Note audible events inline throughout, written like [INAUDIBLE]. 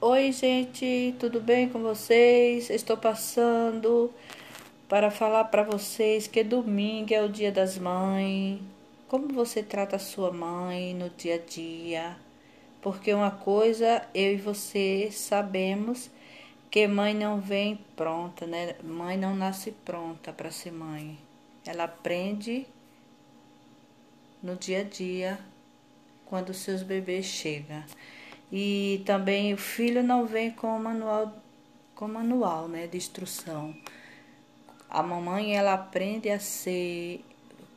Oi, gente, tudo bem com vocês? Estou passando para falar para vocês que domingo é o Dia das Mães. Como você trata a sua mãe no dia a dia? Porque uma coisa eu e você sabemos que mãe não vem pronta, né? Mãe não nasce pronta para ser mãe. Ela aprende no dia a dia quando seus bebês chegam. E também o filho não vem com manual, com manual né, de instrução. A mamãe ela aprende a ser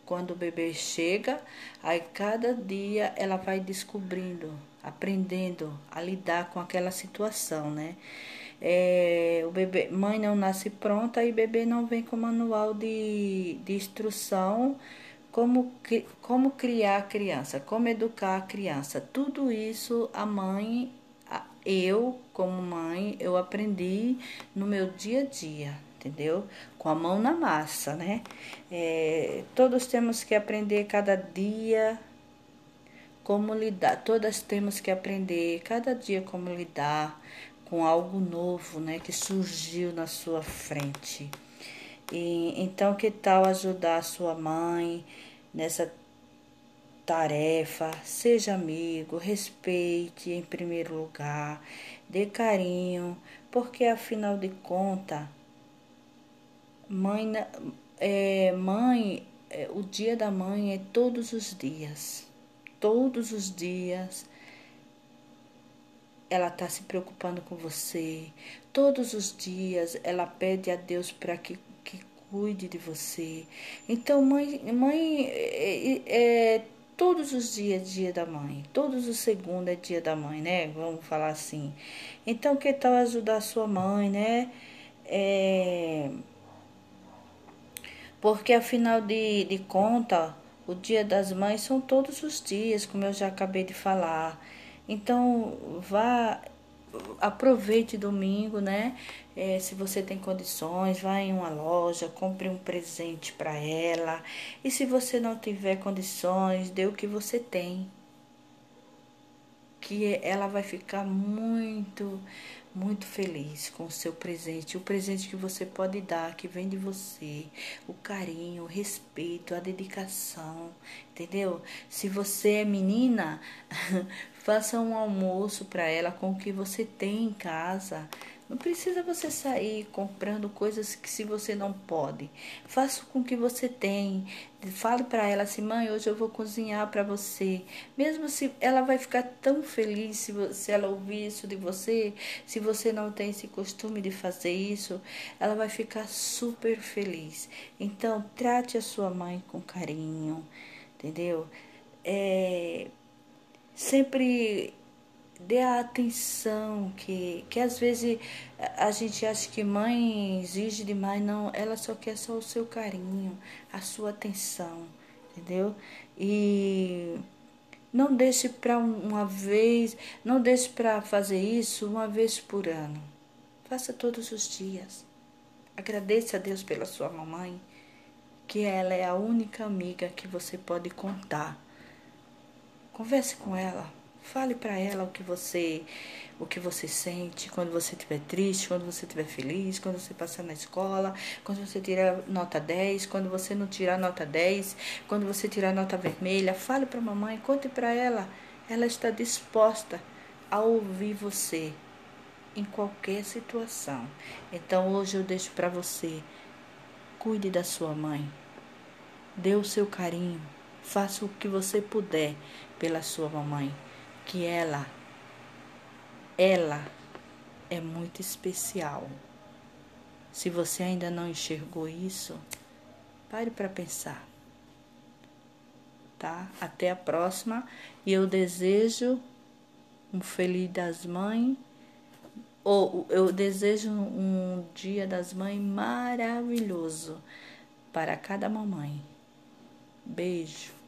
quando o bebê chega, aí cada dia ela vai descobrindo, aprendendo a lidar com aquela situação, né? É, o bebê, mãe não nasce pronta e bebê não vem com manual de, de instrução como, como criar a criança, como educar a criança. Tudo isso a mãe, eu como mãe, eu aprendi no meu dia a dia, entendeu? Com a mão na massa, né? É, todos temos que aprender cada dia como lidar, todas temos que aprender cada dia como lidar com algo novo, né, que surgiu na sua frente. E, então, que tal ajudar a sua mãe nessa tarefa? Seja amigo, respeite em primeiro lugar, dê carinho, porque afinal de contas, mãe, é, mãe, é, o dia da mãe é todos os dias. Todos os dias ela está se preocupando com você. Todos os dias ela pede a Deus para que, que cuide de você. Então, mãe, mãe é, é, todos os dias é dia da mãe. Todos os segundos é dia da mãe, né? Vamos falar assim. Então, que tal ajudar sua mãe, né? É, porque afinal de, de conta, o dia das mães são todos os dias, como eu já acabei de falar. Então, vá, aproveite domingo, né? É, se você tem condições, vá em uma loja, compre um presente para ela. E se você não tiver condições, dê o que você tem. Que ela vai ficar muito, muito feliz com o seu presente, o presente que você pode dar, que vem de você, o carinho, o respeito, a dedicação, entendeu? Se você é menina, [LAUGHS] faça um almoço para ela com o que você tem em casa. Não precisa você sair comprando coisas que se você não pode. Faça com que você tem. Fale para ela assim, mãe, hoje eu vou cozinhar para você. Mesmo se ela vai ficar tão feliz se, se ela ouvir isso de você, se você não tem esse costume de fazer isso, ela vai ficar super feliz. Então, trate a sua mãe com carinho, entendeu? É, sempre dê a atenção que, que às vezes a gente acha que mãe exige demais, não, ela só quer só o seu carinho, a sua atenção, entendeu? E não deixe para uma vez, não deixe para fazer isso uma vez por ano. Faça todos os dias. Agradeça a Deus pela sua mamãe, que ela é a única amiga que você pode contar. Converse com ela Fale para ela o que você o que você sente quando você estiver triste, quando você estiver feliz, quando você passar na escola, quando você tirar nota 10, quando você não tirar nota 10, quando você tirar nota vermelha. Fale para a mamãe, conte para ela. Ela está disposta a ouvir você em qualquer situação. Então hoje eu deixo para você. Cuide da sua mãe. Dê o seu carinho. Faça o que você puder pela sua mamãe que ela, ela é muito especial. Se você ainda não enxergou isso, pare para pensar. Tá? Até a próxima e eu desejo um feliz das mães ou eu desejo um dia das mães maravilhoso para cada mamãe. Beijo.